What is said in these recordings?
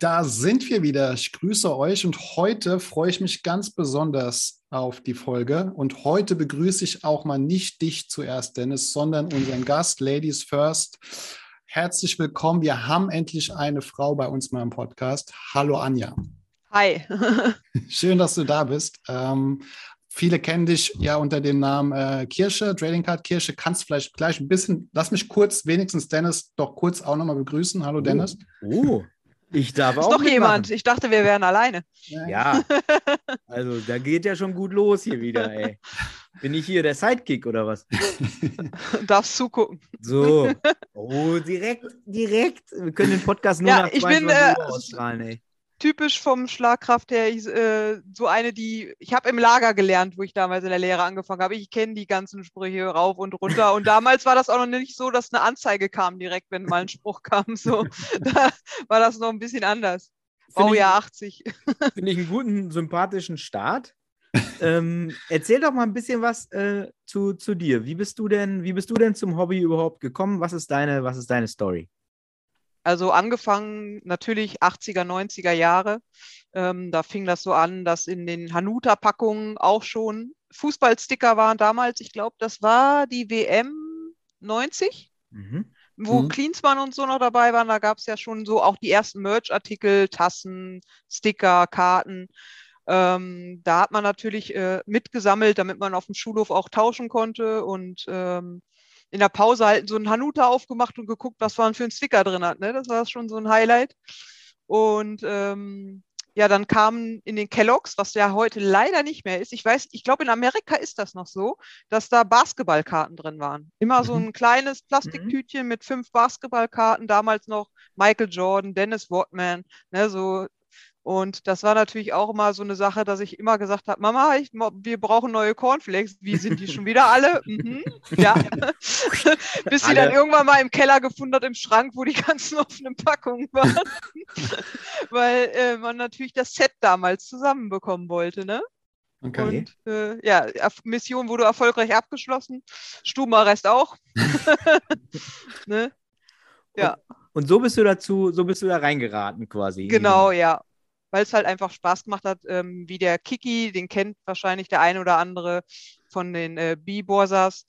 Da sind wir wieder. Ich grüße euch und heute freue ich mich ganz besonders auf die Folge. Und heute begrüße ich auch mal nicht dich zuerst, Dennis, sondern unseren Gast, Ladies First. Herzlich willkommen. Wir haben endlich eine Frau bei uns mal im Podcast. Hallo Anja. Hi. Schön, dass du da bist. Ähm, viele kennen dich ja unter dem Namen äh, Kirsche, Trading Card Kirsche. Kannst vielleicht gleich ein bisschen, lass mich kurz, wenigstens Dennis, doch kurz auch nochmal begrüßen. Hallo Dennis. Oh, ich darf Ist auch doch mitmachen. jemand. Ich dachte, wir wären alleine. Ja, also da geht ja schon gut los hier wieder, ey. Bin ich hier der Sidekick oder was? Darfst zugucken. So. Oh, direkt, direkt. Wir können den Podcast nur Ja, nach 22 bin, äh, ausstrahlen, ey. Typisch vom Schlagkraft her, ich, äh, so eine, die, ich habe im Lager gelernt, wo ich damals in der Lehre angefangen habe. Ich kenne die ganzen Sprüche rauf und runter. Und damals war das auch noch nicht so, dass eine Anzeige kam direkt, wenn mal ein Spruch kam. So, da war das noch ein bisschen anders. Baujahr 80. ich, finde ich einen guten, sympathischen Start. ähm, erzähl doch mal ein bisschen was äh, zu, zu dir. Wie bist du denn, wie bist du denn zum Hobby überhaupt gekommen? Was ist deine, was ist deine Story? Also angefangen natürlich 80er, 90er Jahre. Ähm, da fing das so an, dass in den Hanuta-Packungen auch schon Fußballsticker waren damals. Ich glaube, das war die WM 90, Mhm. wo Mhm. Klinsmann und so noch dabei waren. Da gab es ja schon so auch die ersten Merch-Artikel, Tassen, Sticker, Karten. Ähm, da hat man natürlich äh, mitgesammelt, damit man auf dem Schulhof auch tauschen konnte und ähm, in der Pause halt so einen Hanuta aufgemacht und geguckt, was man für einen Sticker drin hat. Ne? Das war schon so ein Highlight. Und ähm, ja, dann kamen in den Kelloggs, was ja heute leider nicht mehr ist. Ich weiß, ich glaube, in Amerika ist das noch so, dass da Basketballkarten drin waren. Immer so Mhm. ein kleines Plastiktütchen mit fünf Basketballkarten, damals noch Michael Jordan, Dennis Rodman, ne, so. Und das war natürlich auch immer so eine Sache, dass ich immer gesagt habe, Mama, ich, wir brauchen neue Cornflakes. Wie sind die schon wieder alle? Mhm, ja. Bis sie dann irgendwann mal im Keller gefunden hat, im Schrank, wo die ganzen offenen Packungen waren. Weil äh, man natürlich das Set damals zusammenbekommen wollte, ne? Okay. Und äh, ja, Mission wurde erfolgreich abgeschlossen. Stubenarrest auch. ne? Ja. Und so bist du dazu, so bist du da reingeraten quasi. Genau, ja. Weil es halt einfach Spaß gemacht hat, ähm, wie der Kiki, den kennt wahrscheinlich der eine oder andere von den äh, B-Borsas,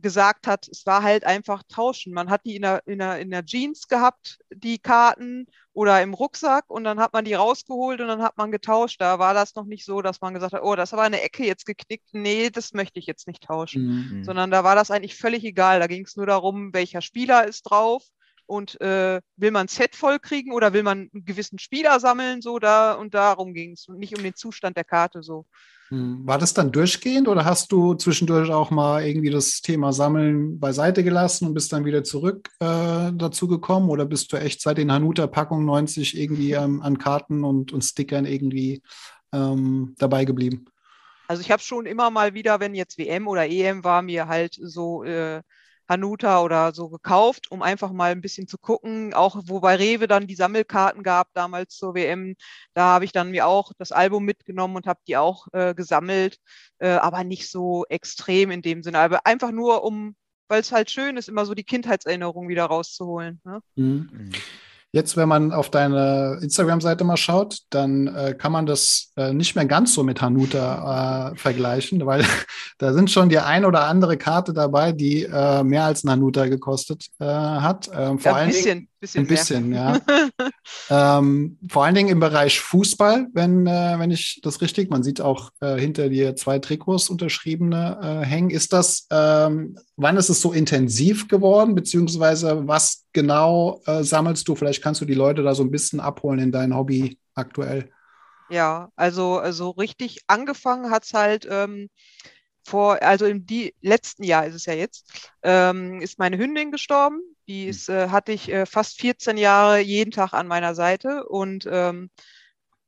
gesagt hat, es war halt einfach tauschen. Man hat die in der, in der, in der Jeans gehabt, die Karten, oder im Rucksack und dann hat man die rausgeholt und dann hat man getauscht. Da war das noch nicht so, dass man gesagt hat, oh, das ist aber eine Ecke jetzt geknickt. Nee, das möchte ich jetzt nicht tauschen. Mhm. Sondern da war das eigentlich völlig egal. Da ging es nur darum, welcher Spieler ist drauf und äh, will man ein Set vollkriegen oder will man einen gewissen Spieler sammeln, so da und darum ging es und nicht um den Zustand der Karte so. Hm, War das dann durchgehend oder hast du zwischendurch auch mal irgendwie das Thema Sammeln beiseite gelassen und bist dann wieder zurück äh, dazu gekommen? Oder bist du echt seit den Hanuta-Packungen 90 irgendwie ähm, an Karten und, und Stickern irgendwie ähm, dabei geblieben? Also ich habe schon immer mal wieder, wenn jetzt WM oder EM war, mir halt so äh, Hanuta oder so gekauft, um einfach mal ein bisschen zu gucken. Auch wo bei Rewe dann die Sammelkarten gab, damals zur WM, da habe ich dann mir auch das Album mitgenommen und habe die auch äh, gesammelt, äh, aber nicht so extrem in dem Sinne. Aber einfach nur, um, weil es halt schön ist, immer so die Kindheitserinnerung wieder rauszuholen. Ne? Mhm. Jetzt, wenn man auf deine Instagram-Seite mal schaut, dann äh, kann man das äh, nicht mehr ganz so mit Hanuta äh, vergleichen, weil da sind schon die ein oder andere Karte dabei, die äh, mehr als ein Hanuta gekostet äh, hat. Ähm, vor Ja, allen ein Dingen, bisschen, ein bisschen, ja. ähm, vor allen Dingen im Bereich Fußball, wenn, äh, wenn ich das richtig, man sieht auch äh, hinter dir zwei Trikots unterschriebene äh, hängen. Ist das, ähm, wann ist es so intensiv geworden, beziehungsweise was genau äh, sammelst du? Vielleicht kannst du die Leute da so ein bisschen abholen in dein Hobby aktuell. Ja, also, also richtig angefangen hat es halt ähm, vor, also im die, letzten Jahr ist es ja jetzt, ähm, ist meine Hündin gestorben. Die ist, äh, hatte ich äh, fast 14 Jahre jeden Tag an meiner Seite und ähm,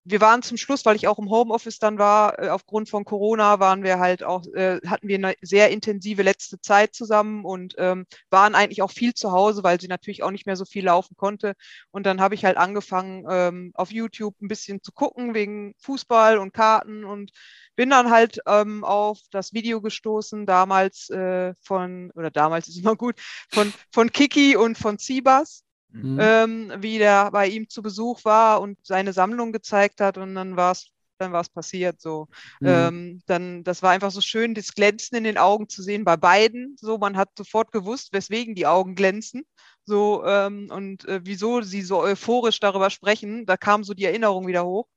wir waren zum Schluss, weil ich auch im Homeoffice dann war, äh, aufgrund von Corona waren wir halt auch, äh, hatten wir eine sehr intensive letzte Zeit zusammen und ähm, waren eigentlich auch viel zu Hause, weil sie natürlich auch nicht mehr so viel laufen konnte. Und dann habe ich halt angefangen, ähm, auf YouTube ein bisschen zu gucken wegen Fußball und Karten und bin dann halt ähm, auf das Video gestoßen, damals äh, von, oder damals ist immer gut, von, von Kiki und von Zibas mhm. ähm, wie der bei ihm zu Besuch war und seine Sammlung gezeigt hat und dann war es dann war es passiert so. Mhm. Ähm, dann, das war einfach so schön, das Glänzen in den Augen zu sehen bei beiden. So, man hat sofort gewusst, weswegen die Augen glänzen. So, ähm, und äh, wieso sie so euphorisch darüber sprechen. Da kam so die Erinnerung wieder hoch.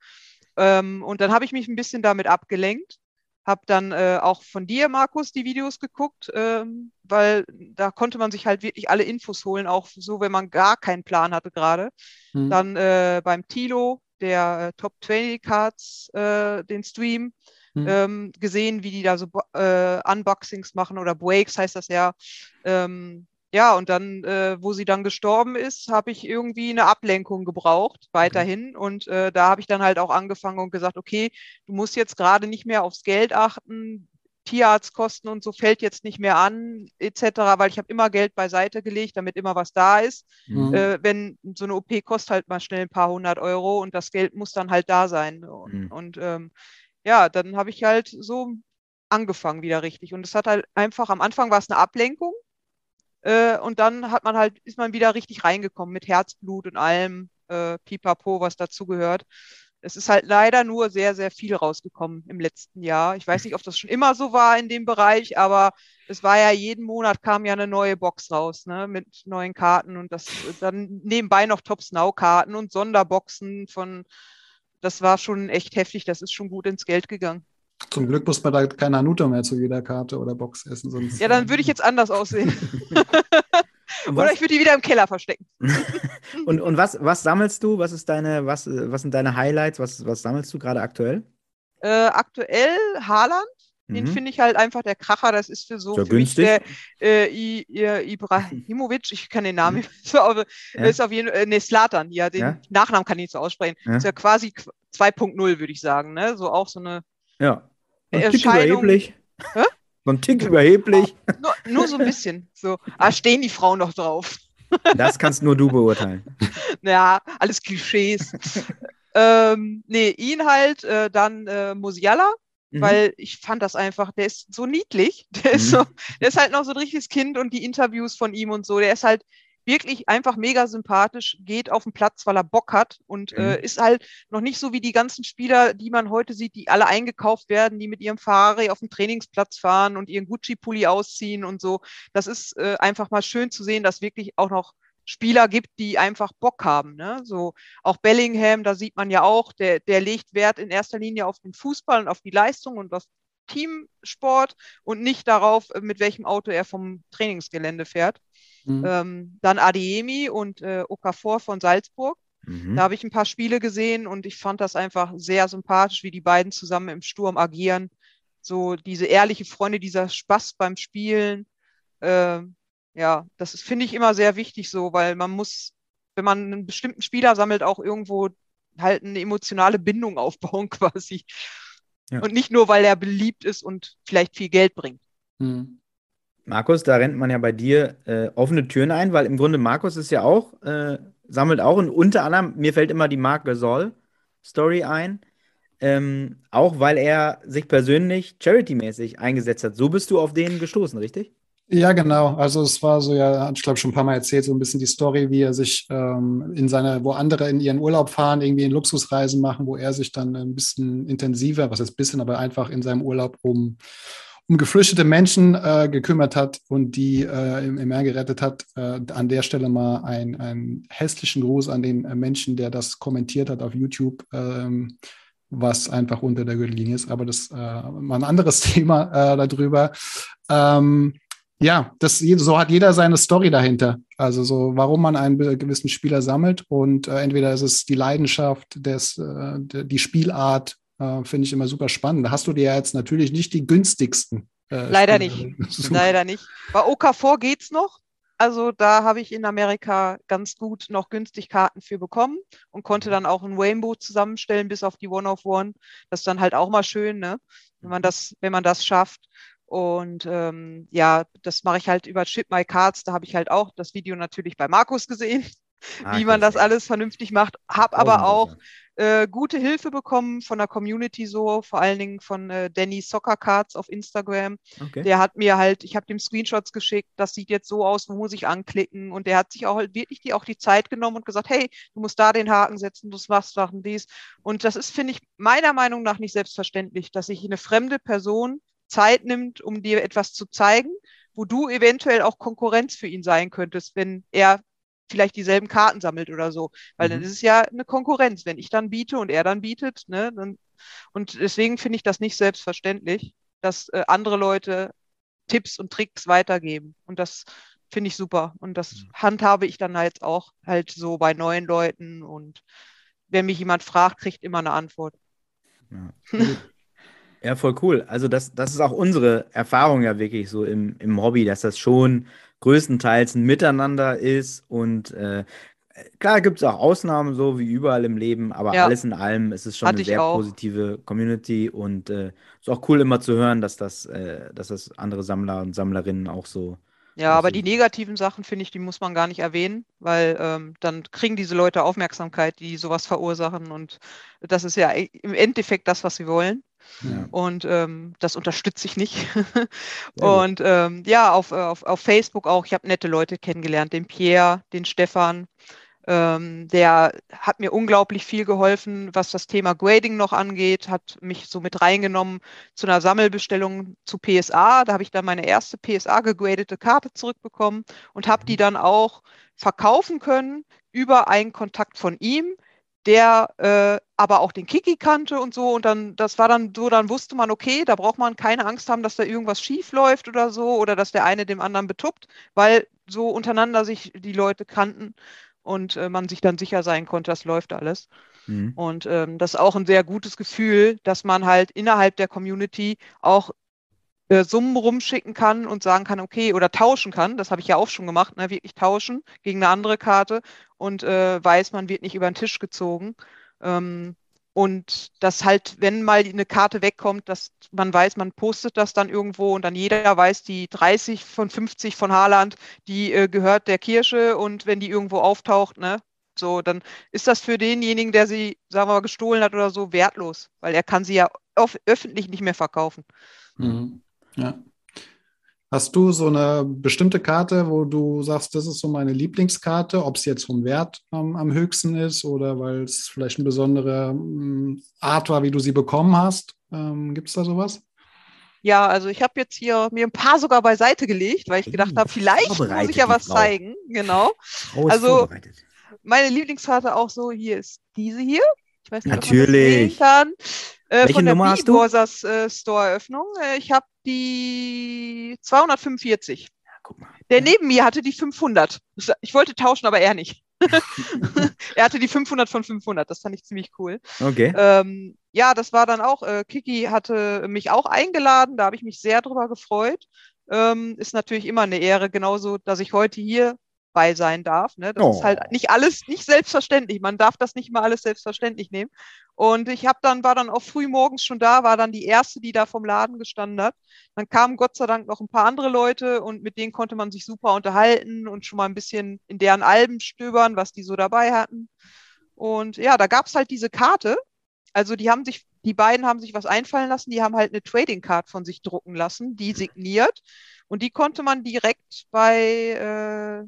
Ähm, und dann habe ich mich ein bisschen damit abgelenkt habe dann äh, auch von dir, Markus, die Videos geguckt, ähm, weil da konnte man sich halt wirklich alle Infos holen, auch so, wenn man gar keinen Plan hatte gerade. Mhm. Dann äh, beim Tilo, der äh, Top 20 Cards, äh, den Stream, mhm. ähm, gesehen, wie die da so äh, Unboxings machen oder Breaks heißt das ja. Ähm, ja, und dann, äh, wo sie dann gestorben ist, habe ich irgendwie eine Ablenkung gebraucht, weiterhin. Und äh, da habe ich dann halt auch angefangen und gesagt, okay, du musst jetzt gerade nicht mehr aufs Geld achten, Tierarztkosten und so fällt jetzt nicht mehr an, etc., weil ich habe immer Geld beiseite gelegt, damit immer was da ist. Mhm. Äh, wenn so eine OP kostet halt mal schnell ein paar hundert Euro und das Geld muss dann halt da sein. Und, mhm. und ähm, ja, dann habe ich halt so angefangen wieder richtig. Und es hat halt einfach, am Anfang war es eine Ablenkung, äh, und dann hat man halt, ist man wieder richtig reingekommen mit Herzblut und allem, äh, Pipapo, was dazugehört. Es ist halt leider nur sehr, sehr viel rausgekommen im letzten Jahr. Ich weiß nicht, ob das schon immer so war in dem Bereich, aber es war ja jeden Monat kam ja eine neue Box raus, ne, mit neuen Karten und das dann nebenbei noch Top Snow Karten und Sonderboxen von, das war schon echt heftig. Das ist schon gut ins Geld gegangen. Zum Glück muss man da kein Nanuto mehr zu jeder Karte oder Box essen. Sonst, ja, dann würde ich jetzt anders aussehen. oder ich würde die wieder im Keller verstecken. und und was, was sammelst du? Was, ist deine, was, was sind deine Highlights? Was, was sammelst du gerade aktuell? Äh, aktuell Haaland. Den mhm. finde ich halt einfach der Kracher. Das ist für so, so für mich der äh, I, I, Ibrahimovic, ich kann den Namen nicht so, aber ja. ist auf jeden Fall, äh, ne, Slatan, ja, den ja? Nachnamen kann ich nicht so aussprechen. Ja. Ist ja quasi 2.0, würde ich sagen, ne? So auch so eine ja. Ein Tick überheblich. Hä? So ein Tick überheblich. Nur, nur, so ein bisschen. So. Ah, stehen die Frauen noch drauf. Das kannst nur du beurteilen. Ja, alles Klischees. ähm, nee, ihn halt, äh, dann äh, Musiala, mhm. weil ich fand das einfach, der ist so niedlich. Der ist, mhm. so, der ist halt noch so ein richtiges Kind und die Interviews von ihm und so, der ist halt wirklich einfach mega sympathisch, geht auf den Platz, weil er Bock hat und mhm. äh, ist halt noch nicht so wie die ganzen Spieler, die man heute sieht, die alle eingekauft werden, die mit ihrem Ferrari auf den Trainingsplatz fahren und ihren Gucci-Pulli ausziehen und so. Das ist äh, einfach mal schön zu sehen, dass wirklich auch noch Spieler gibt, die einfach Bock haben. Ne? So auch Bellingham, da sieht man ja auch, der, der legt Wert in erster Linie auf den Fußball und auf die Leistung und auf Teamsport und nicht darauf, mit welchem Auto er vom Trainingsgelände fährt. Mhm. Ähm, dann Adiemi und äh, Okafor von Salzburg. Mhm. Da habe ich ein paar Spiele gesehen und ich fand das einfach sehr sympathisch, wie die beiden zusammen im Sturm agieren. So diese ehrliche Freunde, dieser Spaß beim Spielen. Äh, ja, das finde ich immer sehr wichtig so, weil man muss, wenn man einen bestimmten Spieler sammelt, auch irgendwo halt eine emotionale Bindung aufbauen quasi. Ja. Und nicht nur, weil er beliebt ist und vielleicht viel Geld bringt. Mhm. Markus, da rennt man ja bei dir äh, offene Türen ein, weil im Grunde Markus ist ja auch, äh, sammelt auch und unter anderem, mir fällt immer die Mark Gasol-Story ein, ähm, auch weil er sich persönlich charity-mäßig eingesetzt hat. So bist du auf den gestoßen, richtig? Ja, genau. Also es war so, ja, ich glaube schon ein paar Mal erzählt, so ein bisschen die Story, wie er sich ähm, in seine, wo andere in ihren Urlaub fahren, irgendwie in Luxusreisen machen, wo er sich dann ein bisschen intensiver, was heißt ein bisschen, aber einfach in seinem Urlaub um um geflüchtete Menschen äh, gekümmert hat und die äh, im, im Meer gerettet hat. Äh, an der Stelle mal einen hässlichen Gruß an den äh, Menschen, der das kommentiert hat auf YouTube, ähm, was einfach unter der Gürtellinie ist. Aber das äh, mal ein anderes Thema äh, darüber. Ähm, ja, das, so hat jeder seine Story dahinter. Also so, warum man einen gewissen Spieler sammelt und äh, entweder ist es die Leidenschaft, des, äh, die Spielart, äh, Finde ich immer super spannend. Da hast du dir ja jetzt natürlich nicht die günstigsten. Äh, Leider Spiele. nicht. Leider nicht. Bei OK4 geht's noch. Also da habe ich in Amerika ganz gut noch günstig Karten für bekommen und konnte dann auch ein Rainbow zusammenstellen bis auf die One of One. Das ist dann halt auch mal schön, ne? wenn man das, wenn man das schafft. Und ähm, ja, das mache ich halt über Chip My Cards. Da habe ich halt auch das Video natürlich bei Markus gesehen, ah, wie man das alles vernünftig macht. Hab aber auch äh, gute Hilfe bekommen von der Community so, vor allen Dingen von äh, Danny Soccer Cards auf Instagram. Okay. Der hat mir halt, ich habe dem Screenshots geschickt, das sieht jetzt so aus, wo muss ich anklicken? Und der hat sich auch halt wirklich die, auch die Zeit genommen und gesagt, hey, du musst da den Haken setzen, du machst Sachen dies. Und das ist, finde ich, meiner Meinung nach nicht selbstverständlich, dass sich eine fremde Person Zeit nimmt, um dir etwas zu zeigen, wo du eventuell auch Konkurrenz für ihn sein könntest, wenn er vielleicht dieselben Karten sammelt oder so. Weil mhm. dann ist es ja eine Konkurrenz. Wenn ich dann biete und er dann bietet, ne, dann, und deswegen finde ich das nicht selbstverständlich, dass äh, andere Leute Tipps und Tricks weitergeben. Und das finde ich super. Und das mhm. handhabe ich dann halt auch halt so bei neuen Leuten. Und wenn mich jemand fragt, kriegt immer eine Antwort. Ja. Ja, voll cool. Also das, das ist auch unsere Erfahrung ja wirklich so im, im Hobby, dass das schon größtenteils ein Miteinander ist und äh, klar gibt es auch Ausnahmen, so wie überall im Leben, aber ja. alles in allem ist es schon Hatte eine sehr positive Community und äh, ist auch cool immer zu hören, dass das, äh, dass das andere Sammler und Sammlerinnen auch so ja, aber die negativen Sachen, finde ich, die muss man gar nicht erwähnen, weil ähm, dann kriegen diese Leute Aufmerksamkeit, die sowas verursachen. Und das ist ja im Endeffekt das, was sie wollen. Ja. Und ähm, das unterstütze ich nicht. und ähm, ja, auf, auf, auf Facebook auch. Ich habe nette Leute kennengelernt, den Pierre, den Stefan, ähm, der hat mir unglaublich viel geholfen, was das Thema Grading noch angeht, hat mich so mit reingenommen zu einer Sammelbestellung zu PSA. Da habe ich dann meine erste PSA gegradete Karte zurückbekommen und habe die mhm. dann auch verkaufen können über einen Kontakt von ihm, der äh, aber auch den Kiki kannte und so. Und dann, das war dann so, dann wusste man, okay, da braucht man keine Angst haben, dass da irgendwas schief läuft oder so oder dass der eine dem anderen betuppt, weil so untereinander sich die Leute kannten und äh, man sich dann sicher sein konnte, das läuft alles. Mhm. Und ähm, das ist auch ein sehr gutes Gefühl, dass man halt innerhalb der Community auch äh, Summen rumschicken kann und sagen kann, okay, oder tauschen kann. Das habe ich ja auch schon gemacht, ne? wirklich tauschen gegen eine andere Karte und äh, weiß, man wird nicht über den Tisch gezogen. Ähm, und dass halt, wenn mal eine Karte wegkommt, dass man weiß, man postet das dann irgendwo und dann jeder weiß, die 30 von 50 von Haaland, die äh, gehört der Kirche und wenn die irgendwo auftaucht, ne, so, dann ist das für denjenigen, der sie, sagen wir mal, gestohlen hat oder so, wertlos, weil er kann sie ja öffentlich nicht mehr verkaufen. Mhm. Ja. Hast du so eine bestimmte Karte, wo du sagst, das ist so meine Lieblingskarte, ob es jetzt vom Wert ähm, am höchsten ist oder weil es vielleicht eine besondere ähm, Art war, wie du sie bekommen hast? Ähm, Gibt es da sowas? Ja, also ich habe jetzt hier mir ein paar sogar beiseite gelegt, weil ich gedacht habe, vielleicht muss ich ja was Frau. zeigen. Genau. Also meine Lieblingskarte auch so, hier ist diese hier. Ich weiß nicht, Natürlich. ob man das sehen kann. Äh, Welche von der Nummer hast du? Äh, Store-Eröffnung. Äh, ich habe die 245. Ja, guck mal. Der neben mir hatte die 500. Ich wollte tauschen, aber er nicht. er hatte die 500 von 500. Das fand ich ziemlich cool. Okay. Ähm, ja, das war dann auch, äh, Kiki hatte mich auch eingeladen. Da habe ich mich sehr drüber gefreut. Ähm, ist natürlich immer eine Ehre, genauso, dass ich heute hier bei sein darf. Ne? Das oh. ist halt oh. nicht alles, nicht selbstverständlich. Man darf das nicht mal alles selbstverständlich nehmen. Und ich habe dann, war dann auch früh morgens schon da, war dann die erste, die da vom Laden gestanden hat. Dann kamen Gott sei Dank noch ein paar andere Leute und mit denen konnte man sich super unterhalten und schon mal ein bisschen in deren Alben stöbern, was die so dabei hatten. Und ja, da gab es halt diese Karte. Also die haben sich, die beiden haben sich was einfallen lassen, die haben halt eine Trading Card von sich drucken lassen, die signiert. Und die konnte man direkt bei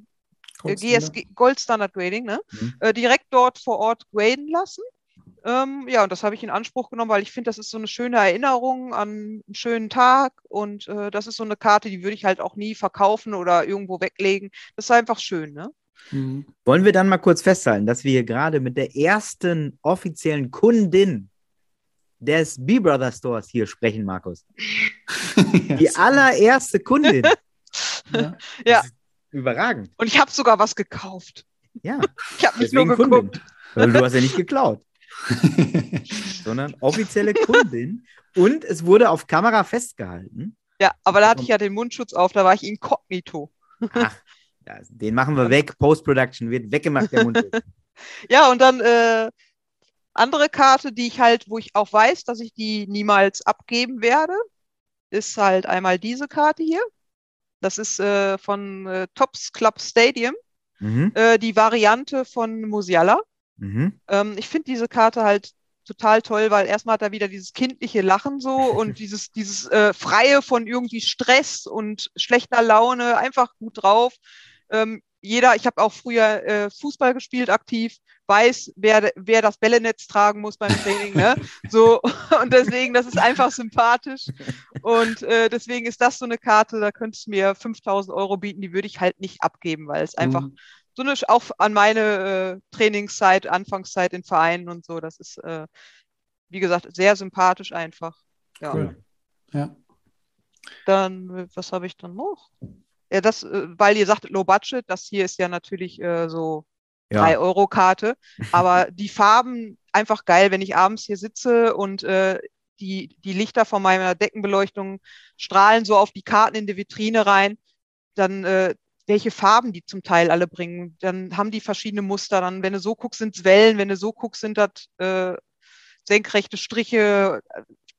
äh, GSG, Gold Standard Grading, ne? Mhm. Äh, direkt dort vor Ort graden lassen. Ähm, ja, und das habe ich in Anspruch genommen, weil ich finde, das ist so eine schöne Erinnerung an einen schönen Tag und äh, das ist so eine Karte, die würde ich halt auch nie verkaufen oder irgendwo weglegen. Das ist einfach schön, ne? Mhm. Wollen wir dann mal kurz festhalten, dass wir hier gerade mit der ersten offiziellen Kundin des B-Brother Stores hier sprechen, Markus? Die allererste Kundin. ja. ja. Überragend. Und ich habe sogar was gekauft. Ja. Ich habe nicht nur geguckt. Kundin. Weil du hast ja nicht geklaut. sondern offizielle Kundin. Und es wurde auf Kamera festgehalten. Ja, aber da hatte ich ja den Mundschutz auf, da war ich inkognito. Ach, Ja, den machen wir weg. Post-Production wird weggemacht, der Mund. ja, und dann äh, andere Karte, die ich halt, wo ich auch weiß, dass ich die niemals abgeben werde, ist halt einmal diese Karte hier. Das ist äh, von äh, Tops Club Stadium, mhm. äh, die Variante von Musiala. Mhm. Ähm, ich finde diese Karte halt total toll, weil erstmal hat er wieder dieses kindliche Lachen so und dieses, dieses äh, Freie von irgendwie Stress und schlechter Laune, einfach gut drauf. Ähm, jeder, ich habe auch früher äh, Fußball gespielt aktiv, weiß, wer, wer das Bällenetz tragen muss beim Training. Ne? So, und deswegen, das ist einfach sympathisch. Und äh, deswegen ist das so eine Karte, da könntest du mir 5000 Euro bieten, die würde ich halt nicht abgeben, weil es einfach mhm. So eine, auch an meine äh, Trainingszeit, Anfangszeit in Vereinen und so, das ist, äh, wie gesagt, sehr sympathisch einfach. Ja. Cool. ja. Dann, äh, was habe ich dann noch? Ja, das, äh, weil ihr sagt Low Budget, das hier ist ja natürlich äh, so ja. 3-Euro-Karte. Aber die Farben einfach geil, wenn ich abends hier sitze und äh, die, die Lichter von meiner Deckenbeleuchtung strahlen so auf die Karten in die Vitrine rein, dann äh, welche Farben die zum Teil alle bringen. Dann haben die verschiedene Muster. Dann, wenn du so guckst, sind es Wellen, wenn du so guckst, sind das äh, senkrechte Striche.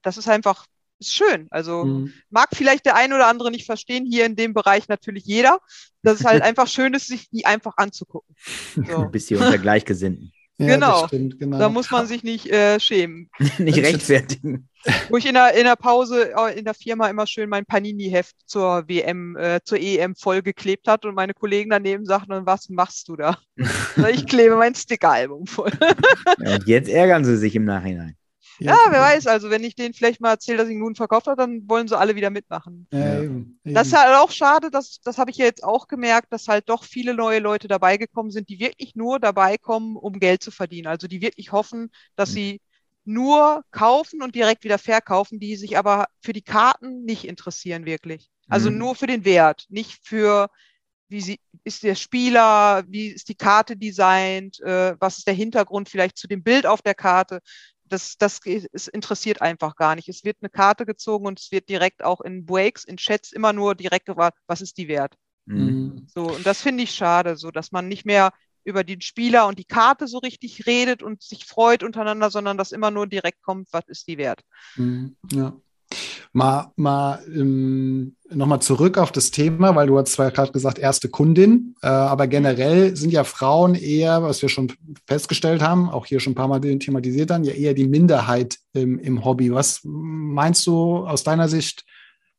Das ist einfach ist schön. Also mhm. mag vielleicht der ein oder andere nicht verstehen, hier in dem Bereich natürlich jeder. Das ist halt einfach schön ist, sich die einfach anzugucken. So. Bist hier unter Gleichgesinnten. Ja, genau. Stimmt, genau. Da muss man sich nicht äh, schämen. nicht rechtfertigen. Wo ich in der, in der Pause äh, in der Firma immer schön mein Panini-Heft zur WM, äh, zur EM vollgeklebt hat und meine Kollegen daneben sagten, was machst du da? ich klebe mein Sticker-Album voll. ja, und jetzt ärgern sie sich im Nachhinein. Ja, wer weiß, also wenn ich denen vielleicht mal erzähle, dass ich nun verkauft habe, dann wollen sie alle wieder mitmachen. Ja, eben, eben. Das ist halt auch schade, das, das habe ich ja jetzt auch gemerkt, dass halt doch viele neue Leute dabei gekommen sind, die wirklich nur dabei kommen, um Geld zu verdienen. Also die wirklich hoffen, dass mhm. sie nur kaufen und direkt wieder verkaufen, die sich aber für die Karten nicht interessieren wirklich. Also mhm. nur für den Wert, nicht für wie sie, ist der Spieler, wie ist die Karte designt, äh, was ist der Hintergrund vielleicht zu dem Bild auf der Karte das, das es interessiert einfach gar nicht. Es wird eine Karte gezogen und es wird direkt auch in Breaks, in Chats immer nur direkt gefragt, was ist die wert? Mhm. So, und das finde ich schade, so dass man nicht mehr über den Spieler und die Karte so richtig redet und sich freut untereinander, sondern dass immer nur direkt kommt, was ist die wert? Mhm. Ja. Mal, mal ähm, nochmal zurück auf das Thema, weil du hast zwar gerade gesagt, erste Kundin, äh, aber generell sind ja Frauen eher, was wir schon festgestellt haben, auch hier schon ein paar Mal thematisiert haben, ja eher die Minderheit im, im Hobby. Was meinst du aus deiner Sicht,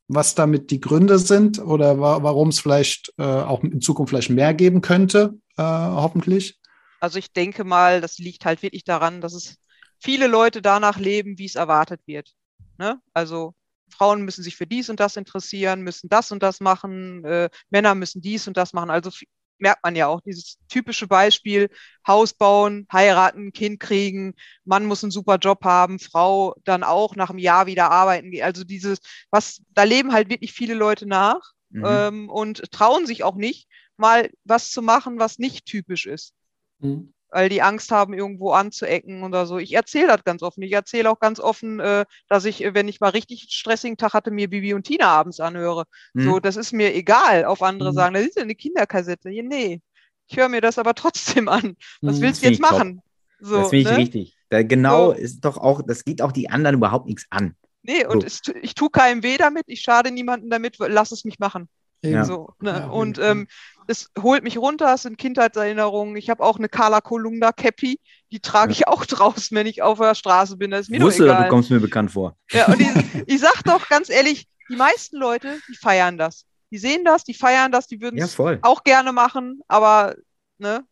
was damit die Gründe sind oder wa warum es vielleicht äh, auch in Zukunft vielleicht mehr geben könnte, äh, hoffentlich? Also ich denke mal, das liegt halt wirklich daran, dass es viele Leute danach leben, wie es erwartet wird. Ne? Also Frauen müssen sich für dies und das interessieren, müssen das und das machen, äh, Männer müssen dies und das machen. Also merkt man ja auch dieses typische Beispiel, Haus bauen, heiraten, Kind kriegen, Mann muss einen super Job haben, Frau dann auch nach einem Jahr wieder arbeiten. Also dieses, was, da leben halt wirklich viele Leute nach mhm. ähm, und trauen sich auch nicht, mal was zu machen, was nicht typisch ist. Mhm weil die Angst haben, irgendwo anzuecken oder so. Ich erzähle das ganz offen. Ich erzähle auch ganz offen, äh, dass ich, wenn ich mal richtig stressigen Tag hatte, mir Bibi und Tina abends anhöre. Mhm. So, das ist mir egal. Auf andere mhm. sagen, das ist ja eine Kinderkassette. Nee, ich höre mir das aber trotzdem an. Was mhm. willst du jetzt machen? So, das finde ich ne? richtig. Da genau so. ist doch auch, das geht auch die anderen überhaupt nichts an. Nee, und es, ich tue keinem weh damit, ich schade niemandem damit, lass es mich machen. Ja. So, ne? ja, und ähm, es holt mich runter, es sind Kindheitserinnerungen. Ich habe auch eine Carla Kolumna Cappy, die trage ich auch draußen, wenn ich auf der Straße bin. Das ist mir Wusste, egal. du kommst mir bekannt vor. Ja, und ich, ich sag doch ganz ehrlich, die meisten Leute, die feiern das. Die sehen das, die feiern das, die würden es ja, auch gerne machen, aber, ne?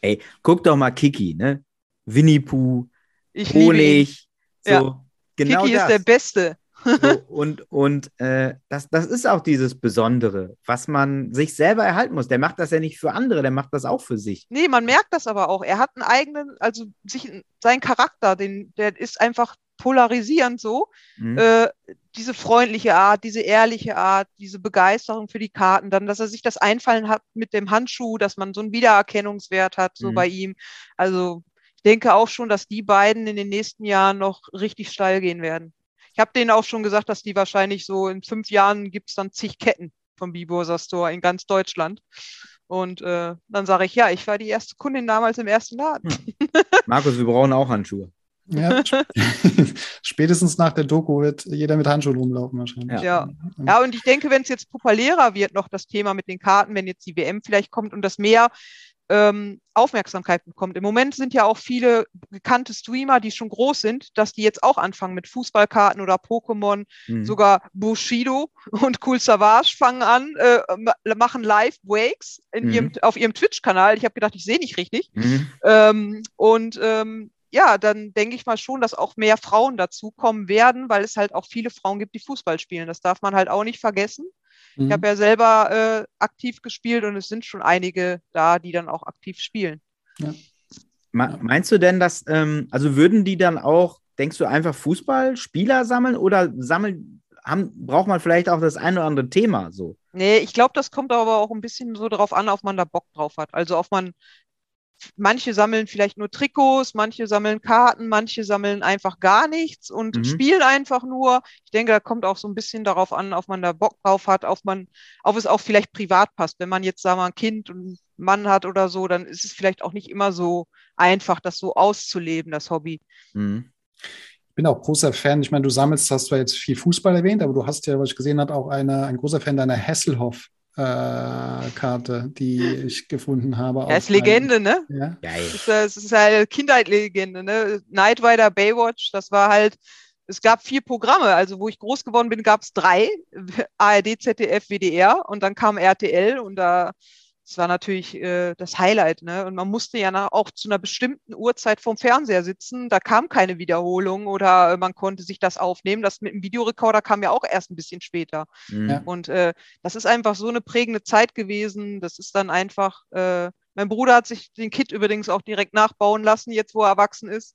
Ey, guck doch mal Kiki, ne? Winnie Pooh, ich Honig, so. Ja. Genau Kiki das. ist der Beste. So, und und äh, das, das ist auch dieses Besondere, was man sich selber erhalten muss. Der macht das ja nicht für andere, der macht das auch für sich. Nee, man merkt das aber auch. Er hat einen eigenen, also sich, sein Charakter, den, der ist einfach polarisierend so. Mhm. Äh, diese freundliche Art, diese ehrliche Art, diese Begeisterung für die Karten, dann, dass er sich das einfallen hat mit dem Handschuh, dass man so einen Wiedererkennungswert hat, so mhm. bei ihm. Also ich denke auch schon, dass die beiden in den nächsten Jahren noch richtig steil gehen werden. Ich habe denen auch schon gesagt, dass die wahrscheinlich so in fünf Jahren gibt es dann zig Ketten vom Biburser Store in ganz Deutschland. Und äh, dann sage ich, ja, ich war die erste Kundin damals im ersten Laden. Hm. Markus, wir brauchen auch Handschuhe. Ja, spätestens nach der Doku wird jeder mit Handschuhen rumlaufen wahrscheinlich. Ja, ja und ich denke, wenn es jetzt populärer wird, noch das Thema mit den Karten, wenn jetzt die WM vielleicht kommt und das mehr ähm, Aufmerksamkeit bekommt. Im Moment sind ja auch viele bekannte Streamer, die schon groß sind, dass die jetzt auch anfangen mit Fußballkarten oder Pokémon. Mhm. Sogar Bushido und Cool Savage fangen an, äh, machen Live-Wakes mhm. auf ihrem Twitch-Kanal. Ich habe gedacht, ich sehe nicht richtig. Mhm. Ähm, und ähm, ja, dann denke ich mal schon, dass auch mehr Frauen dazukommen werden, weil es halt auch viele Frauen gibt, die Fußball spielen. Das darf man halt auch nicht vergessen. Mhm. Ich habe ja selber äh, aktiv gespielt und es sind schon einige da, die dann auch aktiv spielen. Ja. Meinst du denn, dass, ähm, also würden die dann auch, denkst du, einfach Fußballspieler sammeln oder sammeln, haben, braucht man vielleicht auch das ein oder andere Thema so? Nee, ich glaube, das kommt aber auch ein bisschen so darauf an, ob man da Bock drauf hat. Also ob man manche sammeln vielleicht nur Trikots, manche sammeln Karten, manche sammeln einfach gar nichts und mhm. spielen einfach nur. Ich denke, da kommt auch so ein bisschen darauf an, ob man da Bock drauf hat, ob man, ob es auch vielleicht privat passt. Wenn man jetzt, sagen wir mal, ein Kind und einen Mann hat oder so, dann ist es vielleicht auch nicht immer so einfach, das so auszuleben, das Hobby. Mhm. Ich bin auch großer Fan. Ich meine, du sammelst, hast zwar jetzt viel Fußball erwähnt, aber du hast ja, was ich gesehen habe, auch eine, ein großer Fan deiner Hasselhoff Karte, die ich gefunden habe. Ja, ist Legende, ne? Ja. Geil. Das ist, das ist halt Kindheitlegende, ne? Night Rider, Baywatch, das war halt, es gab vier Programme, also wo ich groß geworden bin, gab es drei, ARD, ZDF, WDR und dann kam RTL und da das war natürlich äh, das Highlight. Ne? Und man musste ja auch zu einer bestimmten Uhrzeit vorm Fernseher sitzen. Da kam keine Wiederholung oder äh, man konnte sich das aufnehmen. Das mit dem Videorekorder kam ja auch erst ein bisschen später. Mhm. Und äh, das ist einfach so eine prägende Zeit gewesen. Das ist dann einfach, äh, mein Bruder hat sich den Kit übrigens auch direkt nachbauen lassen, jetzt wo er erwachsen ist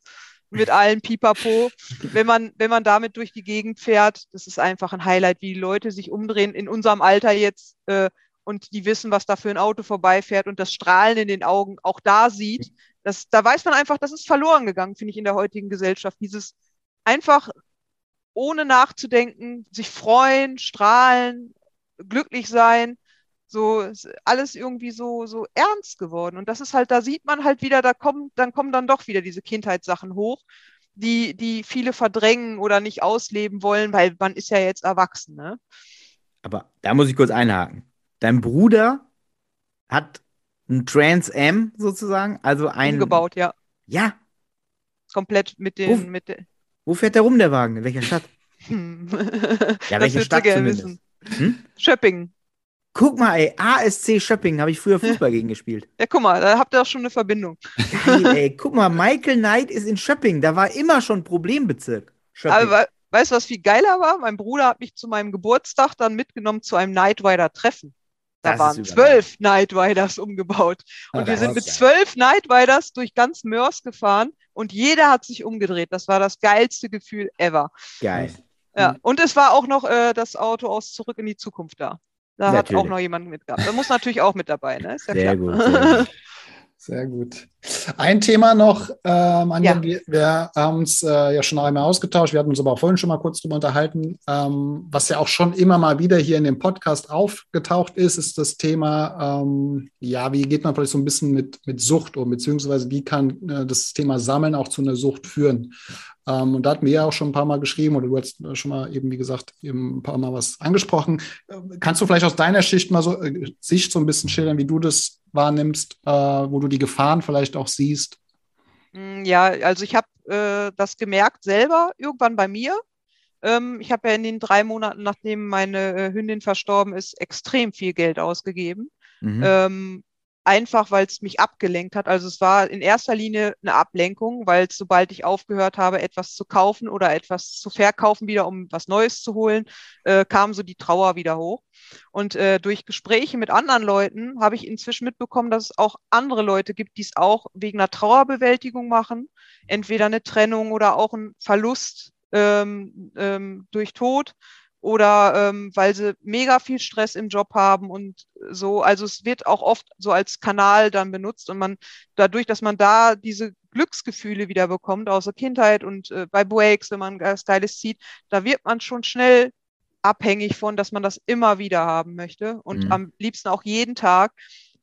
mit allen Pipapo. Wenn man, wenn man damit durch die Gegend fährt, das ist einfach ein Highlight, wie die Leute sich umdrehen. In unserem Alter jetzt äh, und die wissen, was da für ein Auto vorbeifährt und das Strahlen in den Augen auch da sieht, das, da weiß man einfach, das ist verloren gegangen, finde ich, in der heutigen Gesellschaft. Dieses einfach ohne nachzudenken, sich freuen, strahlen, glücklich sein, so alles irgendwie so, so ernst geworden. Und das ist halt, da sieht man halt wieder, da kommen, dann kommen dann doch wieder diese Kindheitssachen hoch, die, die viele verdrängen oder nicht ausleben wollen, weil man ist ja jetzt erwachsen. Ne? Aber da muss ich kurz einhaken dein Bruder hat ein Trans Am sozusagen, also ein. Umgebaut, ja. Ja. Komplett mit den. Wo, mit de wo fährt der rum, der Wagen? In welcher Stadt? ja, welche Stadt zumindest? Hm? Schöpping. Guck mal, ey, ASC Schöpping, habe ich früher Fußball gegen gespielt. Ja, guck mal, da habt ihr auch schon eine Verbindung. Geil, ey, guck mal, Michael Knight ist in Schöpping, da war immer schon Problembezirk. Schöpping. Aber weißt du, was viel geiler war? Mein Bruder hat mich zu meinem Geburtstag dann mitgenommen zu einem Night Rider Treffen. Da das waren zwölf Night Riders umgebaut. Und wir sind mit zwölf Night Riders durch ganz Mörs gefahren und jeder hat sich umgedreht. Das war das geilste Gefühl ever. Geil. Ja, und es war auch noch äh, das Auto aus Zurück in die Zukunft da. Da natürlich. hat auch noch jemand mitgehabt. Da muss natürlich auch mit dabei, ne? Ja sehr, gut, sehr gut. Sehr gut. Ein Thema noch, ähm, ja. wir, wir, haben uns äh, ja schon einmal ausgetauscht, wir hatten uns aber auch vorhin schon mal kurz drüber unterhalten, ähm, was ja auch schon immer mal wieder hier in dem Podcast aufgetaucht ist, ist das Thema, ähm, ja, wie geht man vielleicht so ein bisschen mit, mit Sucht um, beziehungsweise wie kann äh, das Thema Sammeln auch zu einer Sucht führen? Ähm, und da hatten wir ja auch schon ein paar Mal geschrieben oder du hast schon mal eben, wie gesagt, eben ein paar Mal was angesprochen. Äh, kannst du vielleicht aus deiner Schicht mal so, äh, Sicht so ein bisschen schildern, wie du das wahrnimmst, äh, wo du die Gefahren vielleicht auch siehst? Mm, ja, also ich habe äh, das gemerkt selber irgendwann bei mir. Ähm, ich habe ja in den drei Monaten, nachdem meine äh, Hündin verstorben ist, extrem viel Geld ausgegeben. Mhm. Ähm, einfach weil es mich abgelenkt hat. Also es war in erster Linie eine Ablenkung, weil sobald ich aufgehört habe, etwas zu kaufen oder etwas zu verkaufen, wieder um was Neues zu holen, äh, kam so die Trauer wieder hoch. Und äh, durch Gespräche mit anderen Leuten habe ich inzwischen mitbekommen, dass es auch andere Leute gibt, die es auch wegen einer Trauerbewältigung machen, entweder eine Trennung oder auch ein Verlust ähm, ähm, durch Tod oder ähm, weil sie mega viel Stress im Job haben und so. Also es wird auch oft so als Kanal dann benutzt und man dadurch, dass man da diese Glücksgefühle wieder bekommt aus der Kindheit und äh, bei Breaks, wenn man Stylist sieht, da wird man schon schnell abhängig von, dass man das immer wieder haben möchte und mhm. am liebsten auch jeden Tag.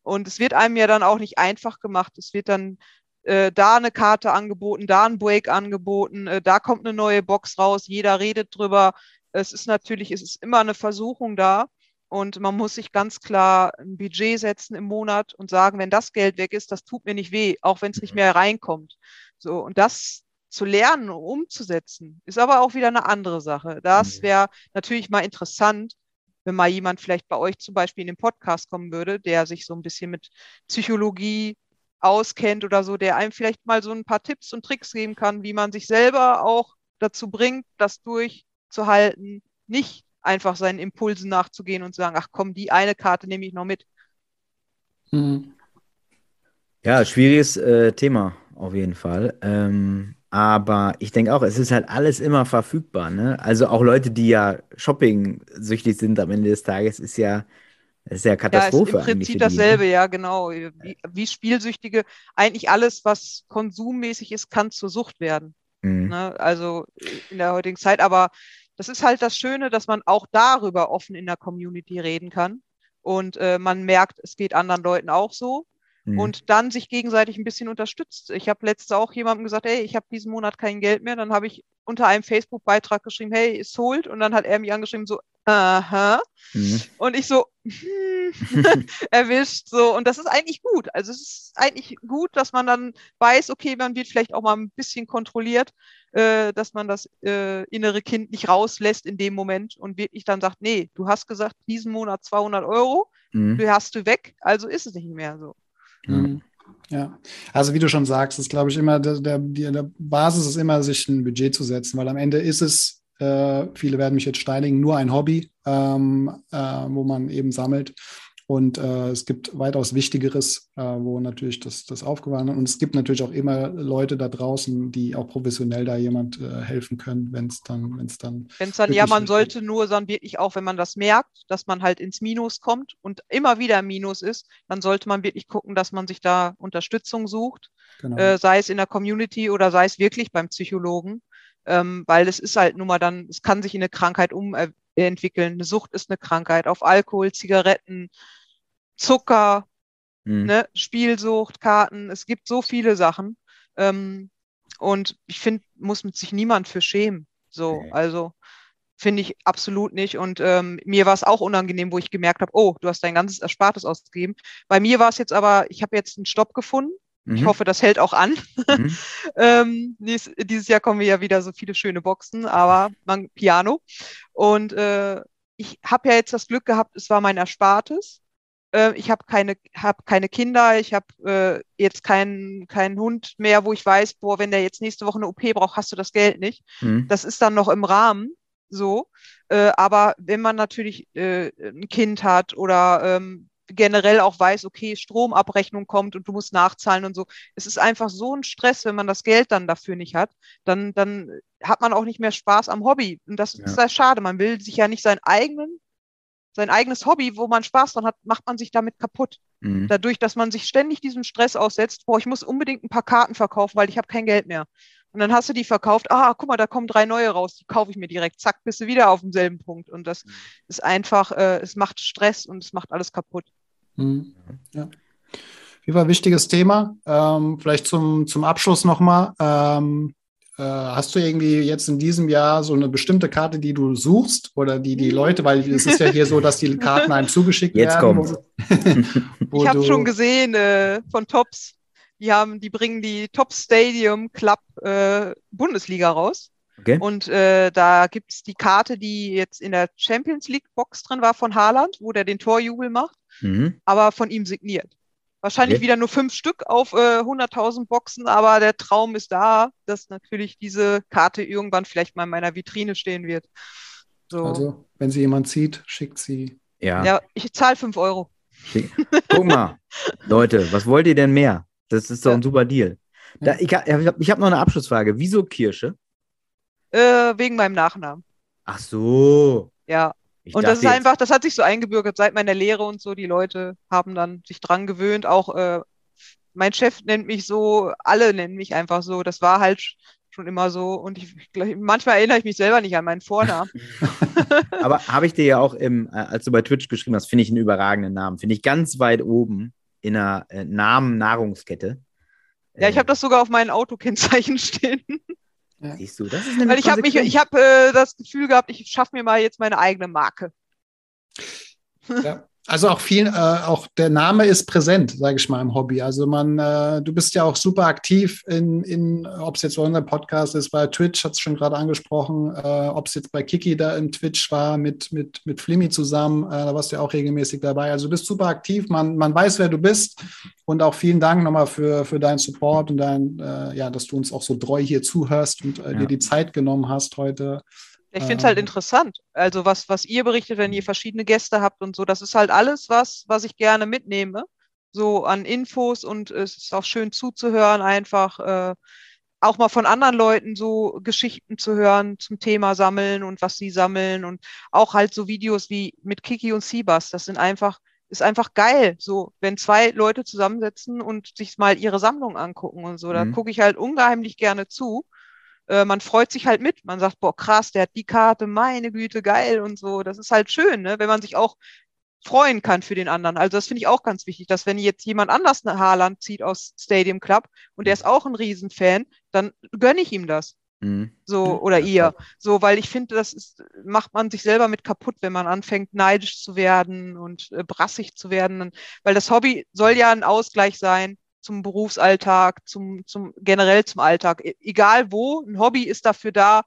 Und es wird einem ja dann auch nicht einfach gemacht. Es wird dann äh, da eine Karte angeboten, da ein Break angeboten, äh, da kommt eine neue Box raus, jeder redet drüber. Es ist natürlich, es ist immer eine Versuchung da. Und man muss sich ganz klar ein Budget setzen im Monat und sagen, wenn das Geld weg ist, das tut mir nicht weh, auch wenn es nicht mehr reinkommt. So, und das zu lernen, umzusetzen, ist aber auch wieder eine andere Sache. Das wäre natürlich mal interessant, wenn mal jemand vielleicht bei euch zum Beispiel in den Podcast kommen würde, der sich so ein bisschen mit Psychologie auskennt oder so, der einem vielleicht mal so ein paar Tipps und Tricks geben kann, wie man sich selber auch dazu bringt, das durchzuhalten, nicht einfach seinen Impulsen nachzugehen und zu sagen, ach komm, die eine Karte nehme ich noch mit. Mhm. Ja, schwieriges äh, Thema auf jeden Fall. Ähm, aber ich denke auch, es ist halt alles immer verfügbar. Ne? Also auch Leute, die ja Shopping-süchtig sind am Ende des Tages, ist ja, ist ja Katastrophe. Ja, ist im Prinzip dasselbe, die, ne? ja, genau. Wie, wie, Spielsüchtige, eigentlich alles, was konsummäßig ist, kann zur Sucht werden. Mhm. Ne? Also in der heutigen Zeit. Aber das ist halt das Schöne, dass man auch darüber offen in der Community reden kann. Und äh, man merkt, es geht anderen Leuten auch so. Mhm. Und dann sich gegenseitig ein bisschen unterstützt. Ich habe letztes auch jemandem gesagt, hey, ich habe diesen Monat kein Geld mehr. Dann habe ich unter einem Facebook-Beitrag geschrieben, hey, ist holt. Und dann hat er mich angeschrieben, so, aha. Mhm. Und ich so, hm, erwischt, so. Und das ist eigentlich gut. Also es ist eigentlich gut, dass man dann weiß, okay, man wird vielleicht auch mal ein bisschen kontrolliert, äh, dass man das äh, innere Kind nicht rauslässt in dem Moment und wirklich dann sagt, nee, du hast gesagt, diesen Monat 200 Euro, mhm. du hast du weg, also ist es nicht mehr so. Mhm. Ja, also wie du schon sagst, ist glaube ich immer der, der, der Basis ist immer, sich ein Budget zu setzen, weil am Ende ist es, äh, viele werden mich jetzt steinigen, nur ein Hobby, ähm, äh, wo man eben sammelt. Und äh, es gibt weitaus Wichtigeres, äh, wo natürlich das, das aufgewandt Und es gibt natürlich auch immer Leute da draußen, die auch professionell da jemand äh, helfen können, wenn es dann, wenn es dann. Wenn es dann, ja, man sollte nur dann wirklich auch, wenn man das merkt, dass man halt ins Minus kommt und immer wieder Minus ist, dann sollte man wirklich gucken, dass man sich da Unterstützung sucht, genau. Äh, sei es in der Community oder sei es wirklich beim Psychologen. Ähm, weil es ist halt nun mal dann, es kann sich in eine Krankheit umentwickeln. Eine Sucht ist eine Krankheit auf Alkohol, Zigaretten, Zucker, mhm. ne, Spielsucht, Karten. Es gibt so viele Sachen. Ähm, und ich finde, muss mit sich niemand für schämen. So, okay. also finde ich absolut nicht. Und ähm, mir war es auch unangenehm, wo ich gemerkt habe, oh, du hast dein ganzes Erspartes ausgegeben. Bei mir war es jetzt aber, ich habe jetzt einen Stopp gefunden. Mhm. Ich hoffe, das hält auch an. Mhm. ähm, dies, dieses Jahr kommen wir ja wieder so viele schöne Boxen, aber man, Piano. Und äh, ich habe ja jetzt das Glück gehabt, es war mein Erspartes äh, ich habe keine, hab keine Kinder, ich habe äh, jetzt keinen keinen Hund mehr, wo ich weiß, boah, wenn der jetzt nächste Woche eine OP braucht, hast du das Geld nicht. Mhm. Das ist dann noch im Rahmen so. Äh, aber wenn man natürlich äh, ein Kind hat oder ähm, generell auch weiß, okay, Stromabrechnung kommt und du musst nachzahlen und so. Es ist einfach so ein Stress, wenn man das Geld dann dafür nicht hat, dann, dann hat man auch nicht mehr Spaß am Hobby. Und das ja. ist sehr schade. Man will sich ja nicht seinen eigenen sein eigenes Hobby, wo man Spaß dran hat, macht man sich damit kaputt. Mhm. Dadurch, dass man sich ständig diesem Stress aussetzt, boah, ich muss unbedingt ein paar Karten verkaufen, weil ich habe kein Geld mehr. Und dann hast du die verkauft, ah, guck mal, da kommen drei neue raus, die kaufe ich mir direkt, zack, bist du wieder auf demselben Punkt. Und das mhm. ist einfach, äh, es macht Stress und es macht alles kaputt. Mhm. Ja. Wie war ein wichtiges Thema? Ähm, vielleicht zum, zum Abschluss nochmal. Ähm, äh, hast du irgendwie jetzt in diesem Jahr so eine bestimmte Karte, die du suchst oder die die Leute, weil es ist ja hier so, dass die Karten einem zugeschickt jetzt werden. Jetzt kommt. ich habe schon gesehen äh, von Tops, die haben, die bringen die Top Stadium Club äh, Bundesliga raus. Okay. Und äh, da gibt es die Karte, die jetzt in der Champions League Box drin war von Haaland, wo der den Torjubel macht, mhm. aber von ihm signiert. Wahrscheinlich okay. wieder nur fünf Stück auf äh, 100.000 Boxen, aber der Traum ist da, dass natürlich diese Karte irgendwann vielleicht mal in meiner Vitrine stehen wird. So. Also, wenn sie jemand zieht, schickt sie. Ja, ja ich zahle fünf Euro. Guck mal, Leute, was wollt ihr denn mehr? Das ist doch ja. ein super Deal. Da, ich habe ich hab noch eine Abschlussfrage. Wieso Kirsche? Äh, wegen meinem Nachnamen. Ach so. Ja. Ich und das ist einfach, das hat sich so eingebürgert seit meiner Lehre und so. Die Leute haben dann sich dran gewöhnt. Auch äh, mein Chef nennt mich so, alle nennen mich einfach so. Das war halt schon immer so. Und ich, manchmal erinnere ich mich selber nicht an meinen Vornamen. Aber habe ich dir ja auch, im, äh, als du bei Twitch geschrieben hast, finde ich einen überragenden Namen. Finde ich ganz weit oben in einer äh, Namen-Nahrungskette. Ja, ich habe das sogar auf meinen Autokennzeichen stehen. Ja. Siehst du, das ist eine Weil ich habe mich, ich habe äh, das Gefühl gehabt, ich schaffe mir mal jetzt meine eigene Marke. Ja. Also auch viel, äh, auch der Name ist präsent, sage ich mal, im Hobby. Also man, äh, du bist ja auch super aktiv in, in ob es jetzt bei unserem Podcast ist, bei Twitch, hat es schon gerade angesprochen, äh, ob es jetzt bei Kiki da im Twitch war, mit, mit, mit Flimmy zusammen, äh, da warst du ja auch regelmäßig dabei. Also du bist super aktiv, man, man weiß, wer du bist. Und auch vielen Dank nochmal für, für deinen Support und dein, äh, ja, dass du uns auch so treu hier zuhörst und äh, ja. dir die Zeit genommen hast heute. Ich finde es halt ähm. interessant. Also was, was ihr berichtet, wenn ihr verschiedene Gäste habt und so, das ist halt alles was, was ich gerne mitnehme. So an Infos und es ist auch schön zuzuhören, einfach äh, auch mal von anderen Leuten so Geschichten zu hören zum Thema Sammeln und was sie sammeln und auch halt so Videos wie mit Kiki und Sibas. Das sind einfach, ist einfach geil. So, wenn zwei Leute zusammensetzen und sich mal ihre Sammlung angucken und so, mhm. da gucke ich halt ungeheimlich gerne zu äh, man freut sich halt mit. Man sagt, boah, krass, der hat die Karte, meine Güte, geil und so. Das ist halt schön, ne? wenn man sich auch freuen kann für den anderen. Also das finde ich auch ganz wichtig, dass wenn jetzt jemand anders eine Haarland zieht aus Stadium Club und der ist auch ein Riesenfan, dann gönne ich ihm das. Mhm. So, oder ihr. So, weil ich finde, das ist, macht man sich selber mit kaputt, wenn man anfängt, neidisch zu werden und äh, brassig zu werden. Weil das Hobby soll ja ein Ausgleich sein zum Berufsalltag, zum, zum generell zum Alltag. E egal wo, ein Hobby ist dafür da,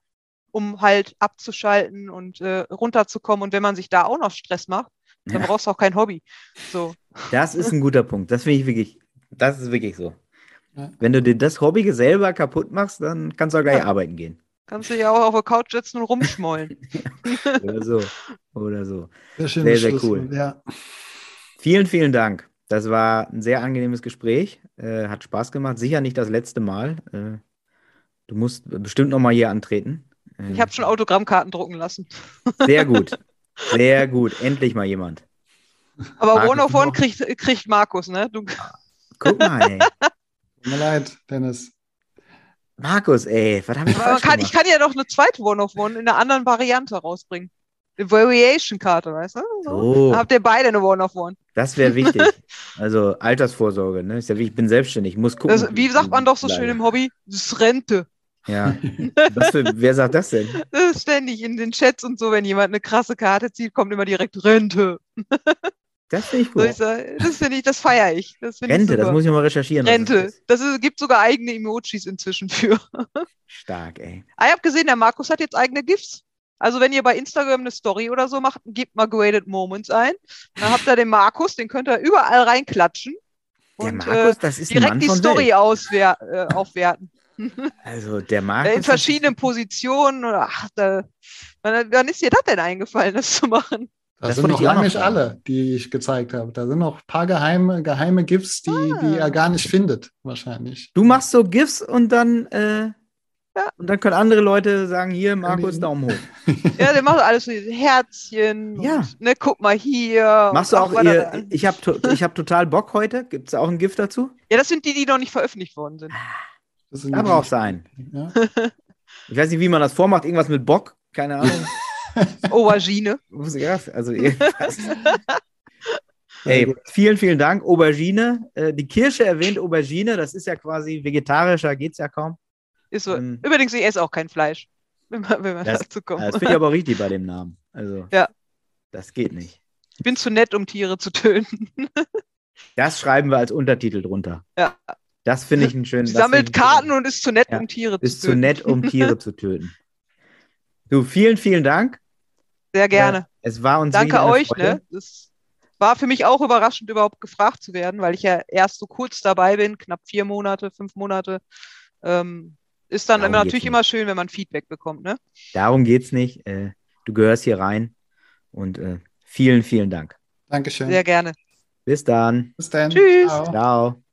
um halt abzuschalten und äh, runterzukommen. Und wenn man sich da auch noch Stress macht, dann ja. brauchst du auch kein Hobby. So. Das ist ein guter Punkt. Das finde ich wirklich, das ist wirklich so. Ja. Wenn du dir das Hobby selber kaputt machst, dann kannst du auch gleich ja. arbeiten gehen. Kannst du ja auch auf der Couch sitzen und rumschmollen. Oder so. Oder so. Sehr, sehr, sehr cool. Ja. Vielen, vielen Dank. Das war ein sehr angenehmes Gespräch. Äh, hat Spaß gemacht. Sicher nicht das letzte Mal. Äh, du musst bestimmt noch mal hier antreten. Äh, ich habe schon Autogrammkarten drucken lassen. Sehr gut. Sehr gut. Endlich mal jemand. Aber Markus One of One kriegt, kriegt Markus, ne? Du... Guck mal, ey. Tut mir leid, Dennis. Markus, ey, was habe ich falsch kann, Ich kann ja doch eine zweite One of One in einer anderen Variante rausbringen. Eine Variation-Karte, weißt du? So. Dann habt ihr beide eine One-of-One. Das wäre wichtig. also Altersvorsorge, ne? Ja, ich bin selbstständig, ich muss gucken. Das, wie sagt man doch so schön im Hobby? Das ist Rente. Ja. Für, wer sagt das denn? Das ist ständig in den Chats und so, wenn jemand eine krasse Karte zieht, kommt immer direkt Rente. Das finde ich gut. das finde ich, das feiere ich. Das Rente, ich das muss ich mal recherchieren. Rente. Das, ist, gibt sogar eigene Emojis inzwischen für. Stark, ey. Ah, ich habe gesehen, der Markus hat jetzt eigene GIFs. Also wenn ihr bei Instagram eine Story oder so macht, gebt mal Graded Moments ein. Dann habt ihr den Markus, den könnt ihr überall reinklatschen. Der und, Markus, das ist direkt die Story auswer äh, aufwerten. Also der Markus. In verschiedenen Positionen. Ach, da, wann, wann ist dir das denn eingefallen, das zu machen? Das, das sind noch lange nicht alle, die ich gezeigt habe. Da sind noch ein paar geheime, geheime GIFs, die, ah. die er gar nicht findet, wahrscheinlich. Du machst so GIFs und dann äh, ja. Und dann können andere Leute sagen, hier, Markus, Daumen hoch. Ja, der macht alles so Herzchen. Ja. Und, ne, guck mal hier. Machst du auch ihr, ich habe ich hab total Bock heute. Gibt es auch ein Gift dazu? Ja, das sind die, die noch nicht veröffentlicht worden sind. Das sind da braucht es einen. Ja. Ich weiß nicht, wie man das vormacht. Irgendwas mit Bock. Keine Ahnung. Aubergine. Also Hey, vielen, vielen Dank. Aubergine. Äh, die Kirsche erwähnt Aubergine. Das ist ja quasi vegetarischer, geht es ja kaum. Ist so. Ähm, Übrigens, ich esse auch kein Fleisch, wenn man, wenn man das, dazu kommt. Das finde ich aber richtig bei dem Namen. Also, ja. Das geht nicht. Ich bin zu nett, um Tiere zu töten. das schreiben wir als Untertitel drunter. Ja. Das finde ich einen schönen. Sie sammelt Karten schön. und ist zu nett, ja, um Tiere zu töten. Ist zu nett, um Tiere zu töten. Du, vielen, vielen Dank. Sehr gerne. Ja, es war uns Danke euch. Ne? Das war für mich auch überraschend, überhaupt gefragt zu werden, weil ich ja erst so kurz dabei bin, knapp vier Monate, fünf Monate. Ähm, ist dann immer, natürlich immer schön, wenn man Feedback bekommt, ne? Darum geht's nicht. Äh, du gehörst hier rein und äh, vielen, vielen Dank. Dankeschön. Sehr gerne. Bis dann. Bis dann. Tschüss. Ciao. Ciao.